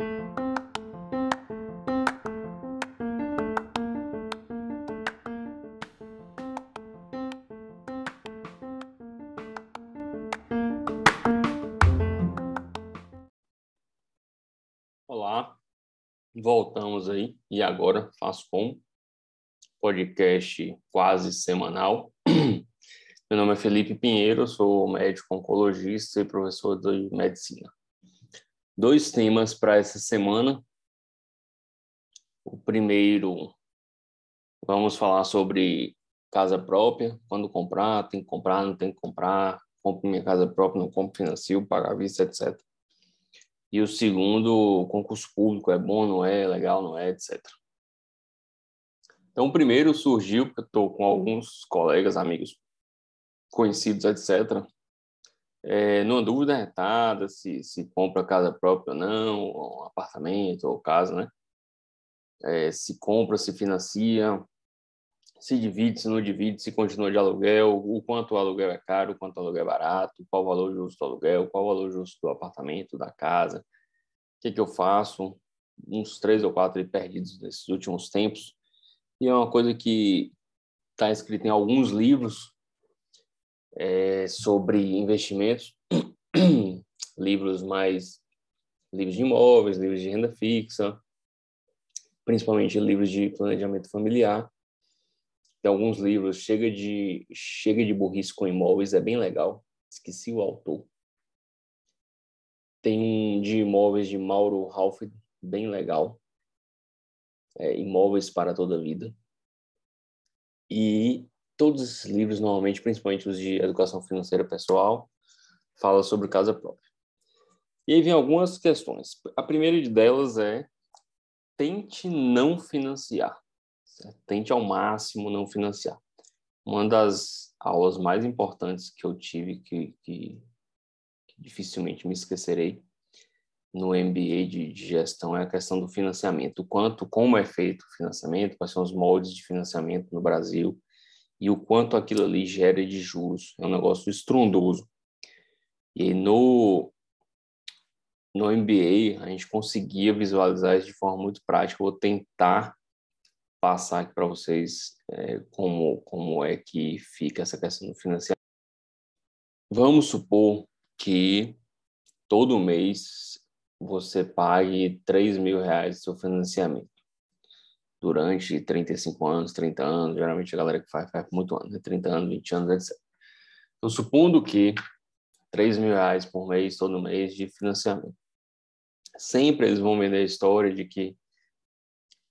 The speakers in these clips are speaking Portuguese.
Olá, voltamos aí e agora faço como podcast quase semanal. Meu nome é Felipe Pinheiro, sou médico oncologista e professor de medicina. Dois temas para essa semana. O primeiro, vamos falar sobre casa própria, quando comprar, tem que comprar, não tem que comprar, compro minha casa própria, não compro financio, pagar vista, etc. E o segundo, concurso público, é bom, não é, legal, não é, etc. Então, o primeiro surgiu porque eu estou com alguns colegas, amigos conhecidos, etc. É, numa dúvida retada se, se compra casa própria ou não, ou um apartamento ou casa, né? É, se compra, se financia, se divide, se não divide, se continua de aluguel, o quanto o aluguel é caro, o quanto o aluguel é barato, qual o valor justo do aluguel, qual o valor justo do apartamento, da casa, o que, que eu faço, uns três ou quatro perdidos nesses últimos tempos, e é uma coisa que está escrita em alguns livros é, sobre investimentos, livros mais livros de imóveis, livros de renda fixa, principalmente livros de planejamento familiar, tem alguns livros, Chega de, Chega de Burrice com Imóveis, é bem legal. Esqueci o autor. Tem um de imóveis de Mauro Halford, bem legal. É, imóveis para toda a vida. E todos esses livros, normalmente, principalmente os de educação financeira pessoal, falam sobre casa própria. E aí vem algumas questões. A primeira delas é tente não financiar. Tente ao máximo não financiar. Uma das aulas mais importantes que eu tive, que, que, que dificilmente me esquecerei, no MBA de, de, gestão é a questão do financiamento, o quanto, como é feito o financiamento, quais são os moldes de financiamento no Brasil e o quanto aquilo ali gera de juros. É um negócio estrondoso. E no no MBA a gente conseguia visualizar isso de forma muito prática. Vou tentar passar aqui para vocês é, como, como é que fica essa questão do financiamento. Vamos supor que todo mês você pague 3 mil reais do seu financiamento durante 35 anos, 30 anos, geralmente a galera que faz, faz muito ano, né? 30 anos, 20 anos, etc. Então, supondo que 3 mil reais por mês, todo mês de financiamento. Sempre eles vão vender a história de que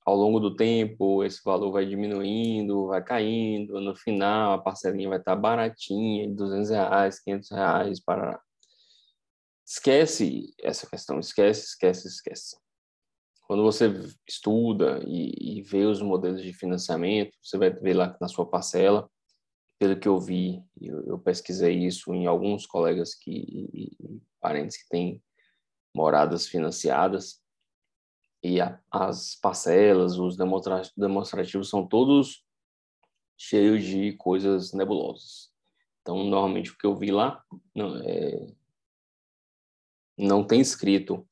ao longo do tempo, esse valor vai diminuindo, vai caindo, no final a parcelinha vai estar baratinha, 200 reais, 500 reais, para Esquece essa questão, esquece, esquece, esquece. Quando você estuda e, e vê os modelos de financiamento, você vai ver lá na sua parcela, pelo que eu vi, eu, eu pesquisei isso em alguns colegas que, e, e parentes que têm moradas financiadas, e a, as parcelas, os demonstrativos são todos cheios de coisas nebulosas. Então, normalmente o que eu vi lá não, é, não tem escrito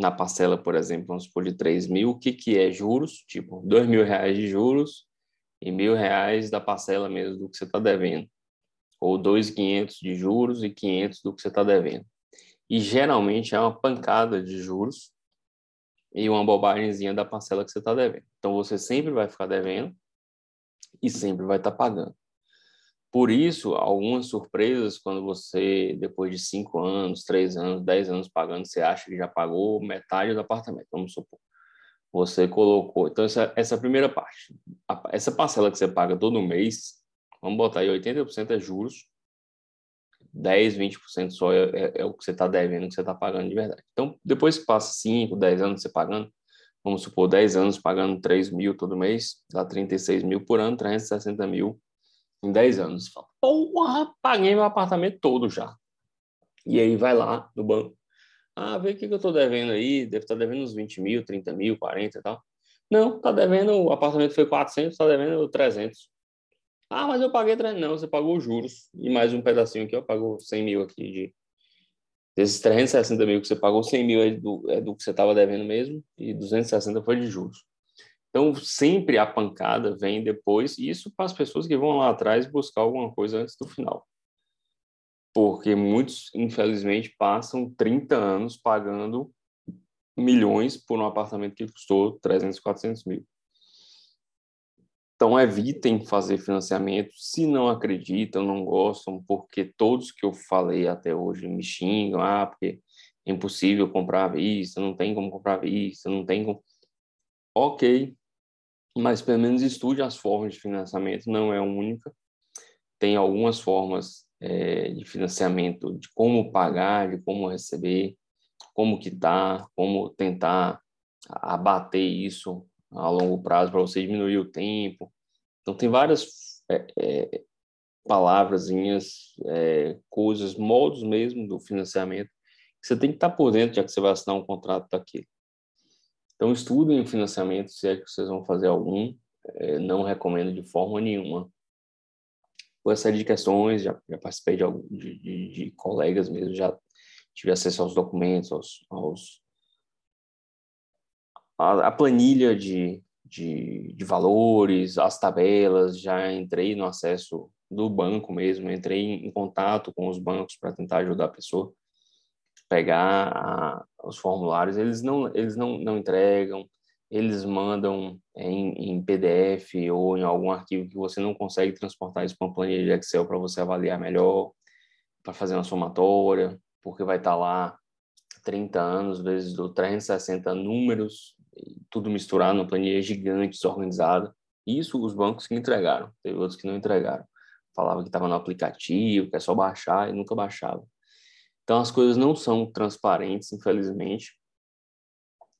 na parcela, por exemplo, vamos supor de 3 mil, o que, que é juros, tipo, 2 mil reais de juros e mil reais da parcela mesmo do que você está devendo. Ou 2.500 de juros e 500 do que você está devendo. E geralmente é uma pancada de juros e uma bobagemzinha da parcela que você está devendo. Então você sempre vai ficar devendo e sempre vai estar tá pagando. Por isso, algumas surpresas quando você, depois de cinco anos, três anos, dez anos pagando, você acha que já pagou metade do apartamento, vamos supor. Você colocou. Então, essa, essa é a primeira parte. essa parcela que você paga todo mês, vamos botar aí 80% é juros, 10, 20% só é, é, é, o que você está devendo, que você está pagando de verdade. Então, depois que passa 5, 10 anos você pagando, vamos supor 10 anos pagando 3 mil todo mês, dá 36 mil por ano, 360 mil em 10 anos. Fala, porra, paguei meu apartamento todo já. E aí vai lá no banco. Ah, vê o que, eu estou devendo aí, deve estar tá devendo uns 20 mil, 30 mil, 40 e tal. Não, está devendo, o apartamento foi 400, está devendo 300. Ah, mas eu paguei 300. Não, você pagou juros. E mais um pedacinho aqui, eu pago 100 mil aqui de, Desses 360 mil que você pagou, 100 mil é do, é do que você estava devendo mesmo e 260 foi de juros. Então, sempre a pancada vem depois, e isso para as pessoas que vão lá atrás buscar alguma coisa antes do final. Porque muitos, infelizmente, passam 30 anos pagando milhões por um apartamento que custou 300, 400 mil. Então, evitem fazer financiamento se não acreditam, não gostam, porque todos que eu falei até hoje me xingam, ah, porque é impossível comprar à vista, não tem como comprar à vista, não tem como... Ok, mas pelo menos estude as formas de financiamento, não é única. Tem algumas formas é, de financiamento, de como pagar, de como receber, como quitar, como tentar abater isso a longo prazo para você diminuir o tempo. Então tem várias é, é, é, coisas, modos mesmo do financiamento que você tem que estar por dentro já que você vai assinar um contrato daquele. Então, estudem o financiamento, se é que vocês vão fazer algum. É, não recomendo de forma nenhuma. Por essa série de questões, já, já participei de, de, de, de, colegas mesmo, já tive acesso aos documentos, aos, aos a, a, planilha de, de, de valores, as tabelas, já entrei no acesso do banco mesmo, entrei em, em contato com os bancos para tentar ajudar a pessoa pegar a, os formulários, eles não, eles não, não entregam, eles mandam em, em, PDF ou em algum arquivo que você não consegue transportar isso para uma planilha de Excel para você avaliar melhor, para fazer uma somatória, porque vai estar tá lá 30 anos, vezes do 360 números, tudo misturado numa planilha gigante, desorganizada. Isso os bancos que entregaram, teve outros que não entregaram. Falava que estava no aplicativo, que é só baixar e nunca baixava. Então, as coisas não são transparentes, infelizmente.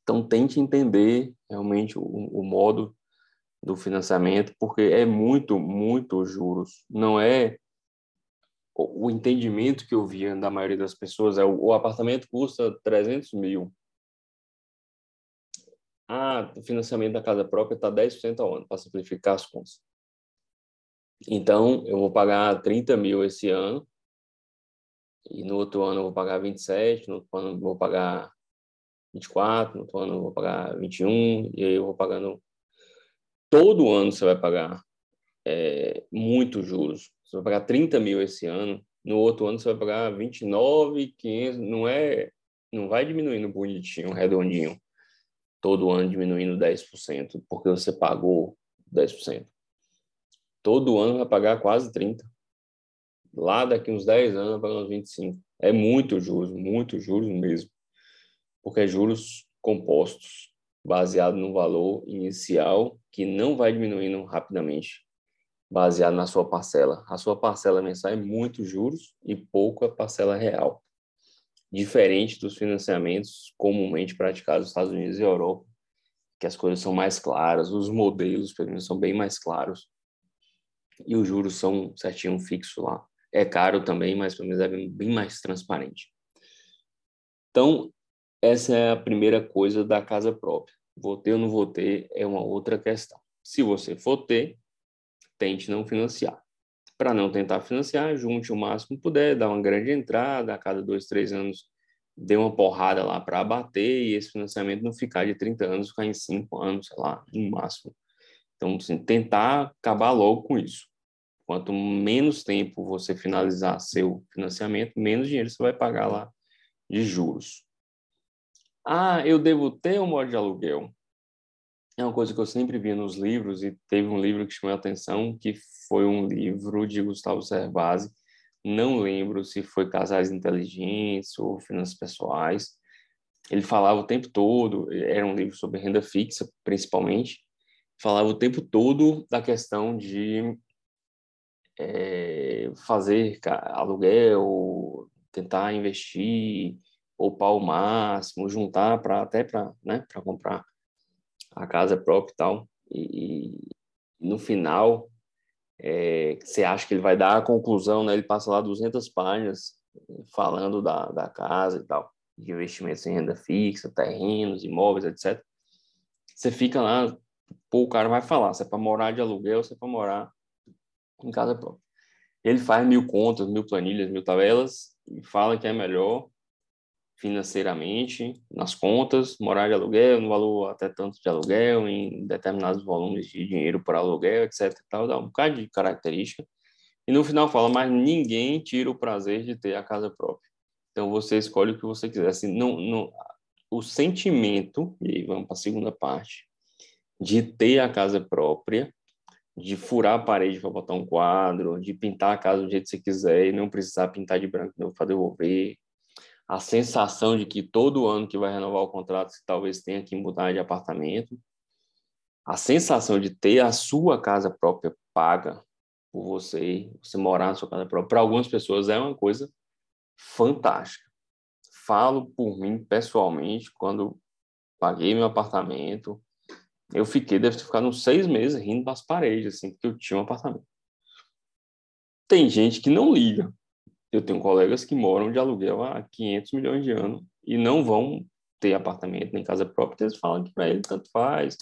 Então, tente entender realmente o, o modo do financiamento, porque é muito, muito juros. Não é o, entendimento que eu via da maioria das pessoas é o, o apartamento custa 300 mil. Ah, o financiamento da casa própria está 10% ao ano, para simplificar as contas. Então, eu vou pagar 30 mil esse ano, e no outro ano eu vou pagar 27, no outro ano eu vou pagar 24, no outro ano eu vou pagar 21, e aí eu vou pagando. Todo ano você vai pagar é, muitos juros. Você vai pagar 30 mil esse ano, no outro ano você vai pagar 29, 500, não é. Não vai diminuindo bonitinho, redondinho, todo ano diminuindo 10%, porque você pagou 10%. Todo ano vai pagar quase 30% lá daqui uns 10 anos para uns 25. É muito juros, muito juros mesmo. Porque é juros compostos, baseado no valor inicial, que não vai diminuindo rapidamente, baseado na sua parcela. A sua parcela mensal é muito juros e pouco a parcela real. Diferente dos financiamentos comumente praticados nos Estados Unidos e Europa, que as coisas são mais claras, os modelos, pelo menos, são bem mais claros. E os juros são certinho fixo lá. É caro também, mas pelo menos é bem mais transparente. Então, essa é a primeira coisa da casa própria. Vou ter ou não vou ter é uma outra questão. Se você for ter, tente não financiar. Para não tentar financiar, junte o máximo que puder, dá uma grande entrada, a cada dois, três anos dê uma porrada lá para abater e esse financiamento não ficar de 30 anos, ficar em 5 anos, sei lá, no máximo. Então, assim, tentar acabar logo com isso. Quanto menos tempo você finalizar seu financiamento, menos dinheiro você vai pagar lá de juros. Ah, eu devo ter um modo de aluguel. É uma coisa que eu sempre vi nos livros e teve um livro que chamou a atenção, que foi um livro de Gustavo Cerbasi. Não lembro se foi Casais Inteligentes ou Finanças Pessoais. Ele falava o tempo todo, era um livro sobre renda fixa, principalmente, falava o tempo todo da questão de é, fazer aluguel, tentar investir, poupar o máximo, juntar para até para né, comprar a casa própria e tal. E, e no final, é, você acha que ele vai dar a conclusão, né? Ele passa lá 200 páginas falando da, da casa e tal, de investimentos em renda fixa, terrenos, imóveis, etc. Você fica lá, pô, o cara vai falar se é para morar de aluguel, se é para morar em casa própria. Ele faz mil contas, mil planilhas, mil tabelas e fala que é melhor financeiramente nas contas, morar de aluguel, no valor até tanto de aluguel, em determinados volumes de dinheiro por aluguel, etc. Tal, dá um bocado de característica. E no final fala, mas ninguém tira o prazer de ter a casa própria. Então você escolhe o que você quiser. Assim, não, não, o sentimento, e vamos para a segunda parte, de ter a casa própria, de furar a parede para botar um quadro, de pintar a casa do jeito que você quiser e não precisar pintar de branco para devolver, a sensação de que todo ano que vai renovar o contrato você talvez tenha que mudar de apartamento, a sensação de ter a sua casa própria paga por você, você morar na sua casa própria, para algumas pessoas é uma coisa fantástica. Falo por mim pessoalmente, quando paguei meu apartamento, eu fiquei, deve ter ficado uns seis meses rindo das paredes, assim, porque eu tinha um apartamento. Tem gente que não liga, eu tenho colegas que moram de aluguel há 500 milhões de anos e não vão ter apartamento nem casa própria, eles falam que para ele tanto faz.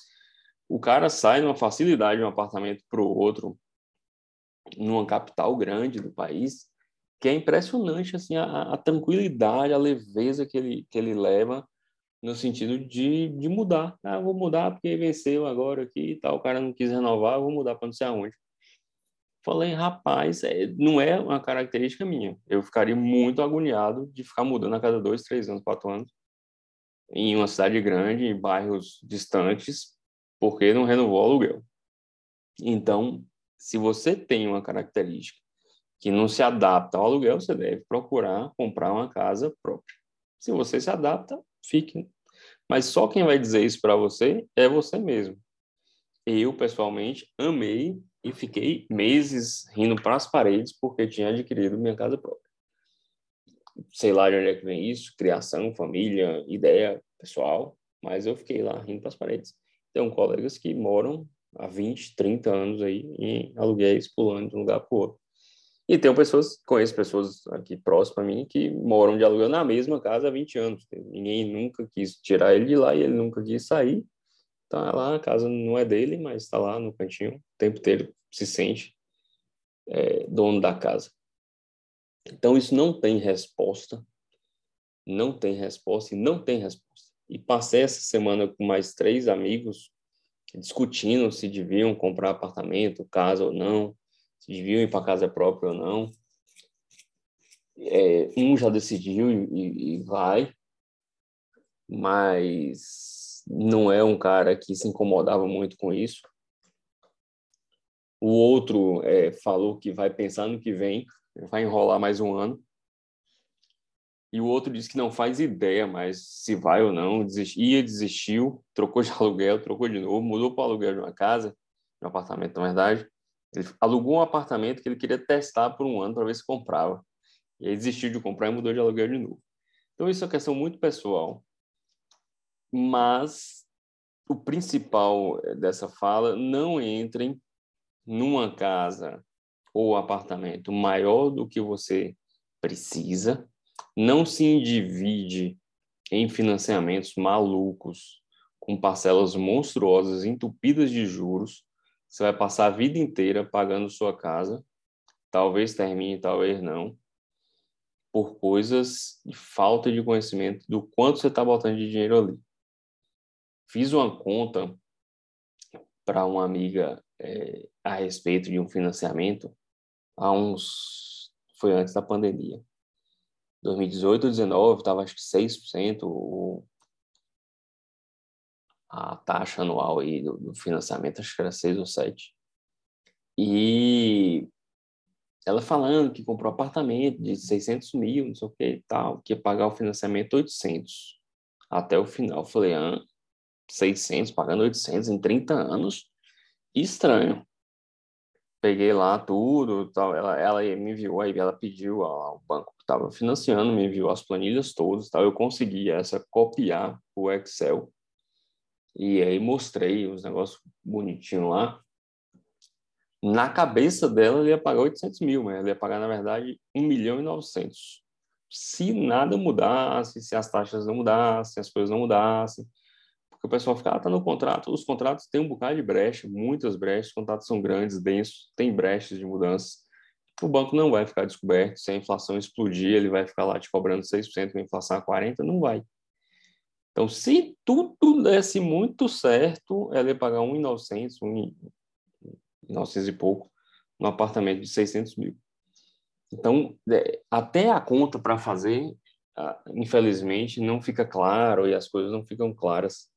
O cara sai numa facilidade de um apartamento para o outro, numa capital grande do país, que é impressionante assim a, a, tranquilidade, a leveza que ele que ele leva no sentido de, de mudar. Ah, vou mudar porque venceu agora aqui e tal, o cara não quis renovar, vou mudar para não sei aonde. Falei, rapaz, é, não é uma característica minha. Eu ficaria muito agoniado de ficar mudando a cada dois, três anos, quatro anos, em uma cidade grande, em bairros distantes, porque não renovou o aluguel. Então, se você tem uma característica que não se adapta ao aluguel, você deve procurar comprar uma casa própria. Se você se adapta, fique. Mas só quem vai dizer isso para você é você mesmo. Eu, pessoalmente, amei e fiquei meses rindo para as paredes porque tinha adquirido minha casa própria. Sei lá de onde é que vem isso, criação, família, ideia pessoal, mas eu fiquei lá rindo para as paredes. Tem colegas que moram há 20, 30 anos aí em aluguéis pulando de um lugar para o outro. E tem pessoas, conheço pessoas aqui próximas a mim que moram de aluguel na mesma casa há 20 anos. Ninguém nunca quis tirar ele de lá e ele nunca quis sair. Tá lá, a casa não é dele, mas está lá no cantinho o tempo inteiro, se sente é, dono da casa. Então, isso não tem resposta, não tem resposta e não tem resposta. E passei essa semana com mais três amigos discutindo se deviam comprar apartamento, casa ou não, se deviam ir para casa própria ou não. É, um já decidiu e, e vai, mas não é um cara que se incomodava muito com isso. O outro é, falou que vai pensar no que vem, vai enrolar mais um ano. E o outro disse que não faz ideia mais se vai ou não, ia, desistiu, trocou de aluguel, trocou de novo, mudou para o aluguel de uma casa, de um apartamento, na verdade. Ele alugou um apartamento que ele queria testar por um ano para ver se comprava. E aí desistiu de comprar e mudou de aluguel de novo. Então, isso é uma questão muito pessoal mas o principal eh, dessa fala não entrem numa casa ou apartamento maior do que você precisa, não se endivide em financiamentos malucos com parcelas monstruosas entupidas de juros. Você vai passar a vida inteira pagando sua casa, talvez termine, talvez não, por coisas de falta de conhecimento do quanto você está botando de dinheiro ali. Fiz uma conta para uma amiga é, a respeito de um financiamento há uns. Foi antes da pandemia. 2018 ou 2019, estava acho que 6% o, a taxa anual aí do, do, financiamento, acho que era 6 ou 7. E ela falando que comprou apartamento de 600 mil, não sei o que e tal, que ia pagar o financiamento 800 até o final. Eu falei, ah, 600, pagando 800 em 30 anos. Estranho. Peguei lá tudo, tal. Ela, ela me enviou, aí ela pediu ao banco que estava financiando, me enviou as planilhas todas, tal. Eu consegui essa copiar o Excel e aí mostrei os negócios bonitinhos lá. Na cabeça dela, ele ia pagar 800 mil, mas ela ia pagar, na verdade, 1 milhão e 900. Se nada mudasse, se as taxas não mudassem, as coisas não mudassem, porque o pessoal fica, ah, tá no contrato. Os contratos têm um bocado de brecha, muitas brechas, os contratos são grandes, densos, tem brechas de mudanças. o banco não vai ficar descoberto. Se a inflação explodir, ele vai ficar lá te cobrando 6%, com a inflação a 40%, não vai. Então, se tudo desse muito certo, ela ia pagar 1.900, 1.900 e pouco, no apartamento de 600 mil. Então, é, até a conta para fazer, infelizmente, não fica claro e as coisas não ficam claras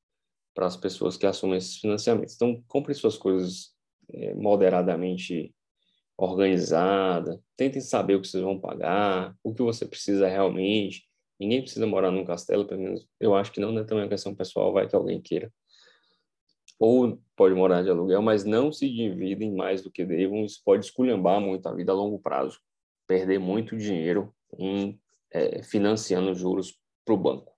para as pessoas que assumem esses financiamentos. Então, compre suas coisas é, moderadamente organizada, tentem saber o que vocês vão pagar, o que você precisa realmente. Ninguém precisa morar num castelo, pelo menos eu acho que não, né? Também é questão pessoal, vai que alguém queira. Ou pode morar de aluguel, mas não se dividem mais do que devam. Isso pode esculhambar muito a vida a longo prazo, perder muito dinheiro em é, financiando juros para o banco.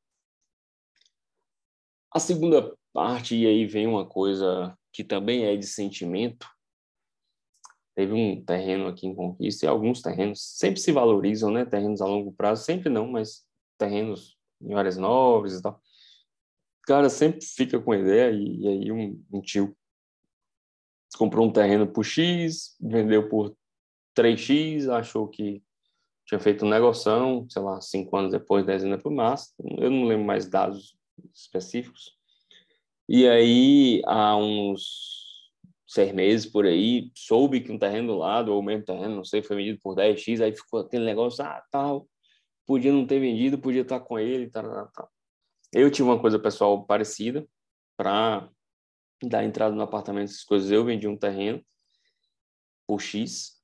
A segunda parte, e aí vem uma coisa que também é de sentimento, teve um terreno aqui em Conquista e alguns terrenos sempre se valorizam, né? Terrenos a longo prazo, sempre não, mas terrenos em áreas nobres e tal. O cara sempre fica com ideia e, e aí um, um, tio comprou um terreno por X, vendeu por 3X, achou que tinha feito um negoção, sei lá, cinco anos depois, dez anos depois, mas eu não lembro mais dados específicos. E aí, há uns seis meses por aí, soube que um terreno do lado, ou mesmo terreno, não sei, foi vendido por 10x, aí ficou aquele negócio, ah, tal, podia não ter vendido, podia estar com ele, tal, tal. Eu tive uma coisa pessoal parecida, para dar entrada no apartamento, essas coisas, eu vendi um terreno por X,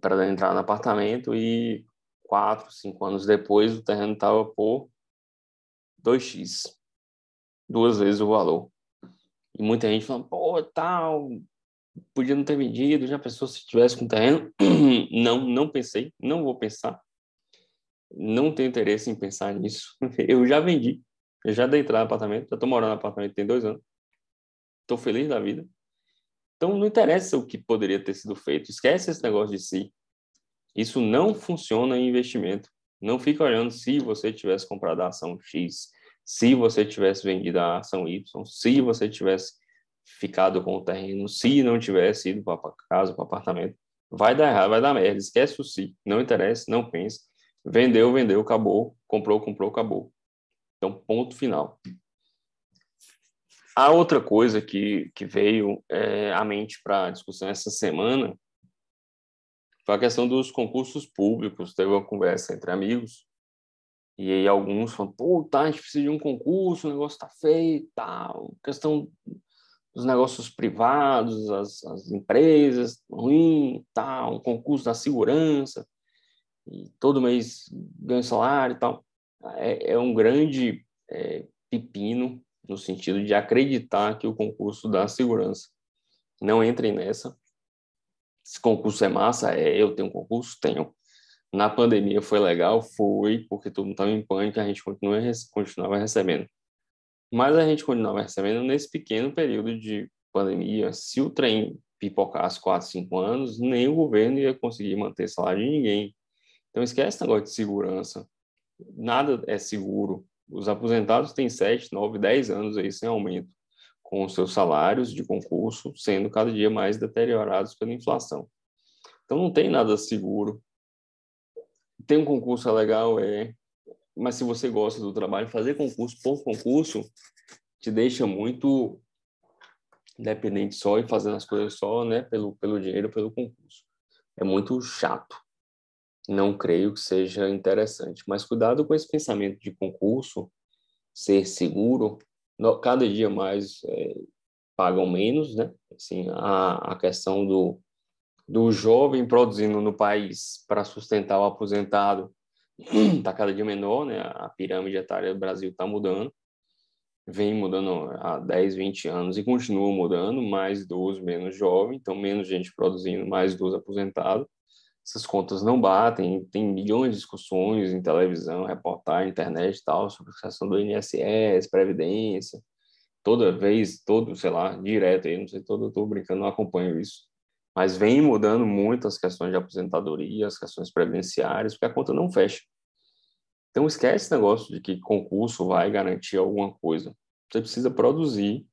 para dar entrada no apartamento, e quatro, cinco anos depois, o terreno estava por 2x, duas vezes o valor. E muita gente falando, pô, tal, podia não ter vendido, já pensou se tivesse com terreno? não, não pensei, não vou pensar. Não tenho interesse em pensar nisso. Eu já vendi, eu já dei entrada no apartamento, já estou morando no apartamento tem dois anos. Estou feliz da vida. Então não interessa o que poderia ter sido feito, esquece esse negócio de si. Isso não funciona em investimento. Não fica olhando se você tivesse comprado a ação X, se você tivesse vendido a ação Y, se você tivesse ficado com o terreno, se não tivesse ido para casa, para apartamento, vai dar errado, vai dar merda. Esquece o se, não interessa, não pense. Vendeu, vendeu, acabou. Comprou, comprou, acabou. Então, ponto final. A outra coisa que, que veio é, à mente para a discussão essa semana foi a questão dos concursos públicos. Teve uma conversa entre amigos e aí alguns falam, pô, tá, a gente precisa de um concurso, o negócio tá feio, tal, questão os negócios privados, as, as empresas, ruim, tal, um concurso da segurança, e todo mês ganha salário e tal. É, é um grande é, pepino no sentido de acreditar que o concurso da segurança. Não entrem nessa. Esse concurso é massa, é, eu tenho um concurso? Tenho. Na pandemia foi legal? Foi, porque todo mundo estava em pânico, a gente continua, continuava recebendo. Mas a gente continuava recebendo nesse pequeno período de pandemia. Se o trem pipocasse 4, 5 anos, nem o governo ia conseguir manter salário de ninguém. Então esquece esse negócio de segurança. Nada é seguro. Os aposentados têm 7, 9, 10 anos aí sem aumento, com os seus salários de concurso sendo cada dia mais deteriorados pela inflação. Então não tem nada seguro. Tem um concurso legal, é, mas se você gosta do trabalho, fazer concurso por concurso te deixa muito dependente só e fazendo as coisas só, né, pelo, pelo dinheiro, pelo concurso. É muito chato. Não creio que seja interessante. Mas cuidado com esse pensamento de concurso, ser seguro. Cada dia mais é, pagam menos, né? Assim, a, a questão do, do jovem produzindo no país para sustentar o aposentado está cada dia menor, né? A pirâmide etária do Brasil está mudando, vem mudando há 10, 20 anos e continua mudando, mais idoso, menos jovem, então menos gente produzindo, mais idoso aposentado. Essas contas não batem, tem milhões de discussões em televisão, reportagem, internet e tal, sobre a questão do INSS, Previdência, toda vez, todo, sei lá, direto aí, não sei, todo, eu tô brincando, não acompanho isso. Mas vem mudando muito as questões de aposentadoria, as questões previdenciárias, porque a conta não fecha. Então esquece esse negócio de que concurso vai garantir alguma coisa. Você precisa produzir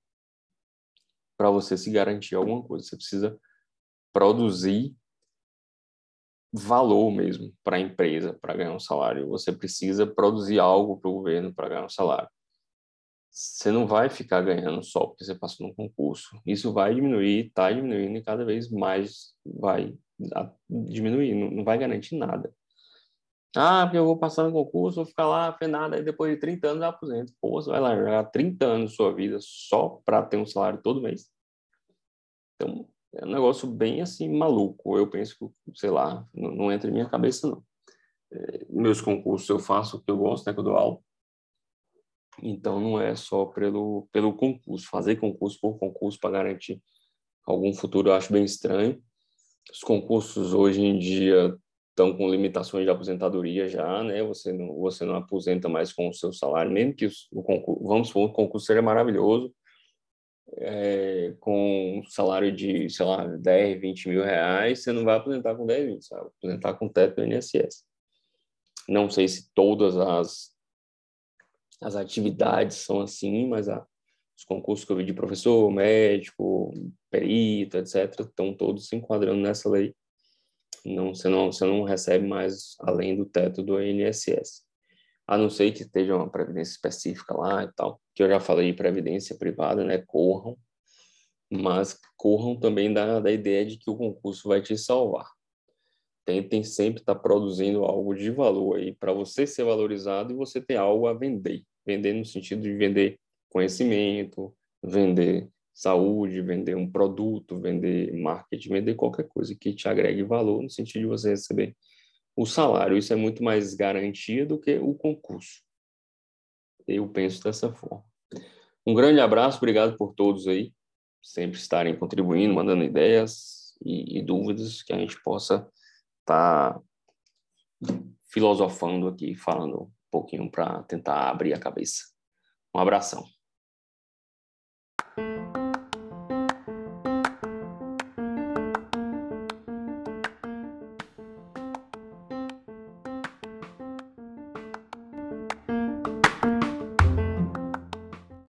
para você se garantir alguma coisa. Você precisa produzir valor mesmo para a empresa para ganhar um salário. Você precisa produzir algo para o governo para ganhar um salário. Você não vai ficar ganhando só porque você passou num concurso. Isso vai diminuir, está diminuindo e cada vez mais vai diminuir. Não vai garantir nada. Ah, porque eu vou passar no concurso, vou ficar lá penado, aí depois de 30 anos eu aposento. Pô, você vai largar 30 anos da sua vida só para ter um salário todo mês? Então, é um negócio bem assim maluco. Eu penso sei lá, não, não entra em minha cabeça, não. É, meus concursos eu faço o que eu gosto, né, que eu dou aula. Então, não é só pelo, pelo concurso. Fazer concurso por concurso para garantir algum futuro eu acho bem estranho. Os concursos hoje em dia estão com limitações de aposentadoria já, né? Você não, você não aposenta mais com o seu salário, mesmo que o concurso, vamos supor, o concurso seja maravilhoso, é, com um salário de, sei lá, 10, 20 mil reais, você não vai aposentar com 10, 20, sabe? Aposentar com teto do INSS. Não sei se todas as, as atividades são assim, mas a, os concursos que eu vi de professor, médico, perito, etc., estão todos se enquadrando nessa lei não, você, não, você não recebe mais além do teto do INSS. A não ser que esteja uma previdência específica lá e tal, que eu já falei de previdência privada, né? Corram, mas corram também da, da ideia de que o concurso vai te salvar. Tentem sempre estar tá produzindo algo de valor aí para você ser valorizado e você ter algo a vender. Vender no sentido de vender conhecimento, vender saúde, vender um produto, vender marketing, vender qualquer coisa que te agregue valor no sentido de você receber o salário. Isso é muito mais garantia do que o concurso. Eu penso dessa forma. Um grande abraço, obrigado por todos aí, sempre estarem contribuindo, mandando ideias e, e dúvidas que a gente possa estar tá filosofando aqui, falando um pouquinho para tentar abrir a cabeça. Um abração.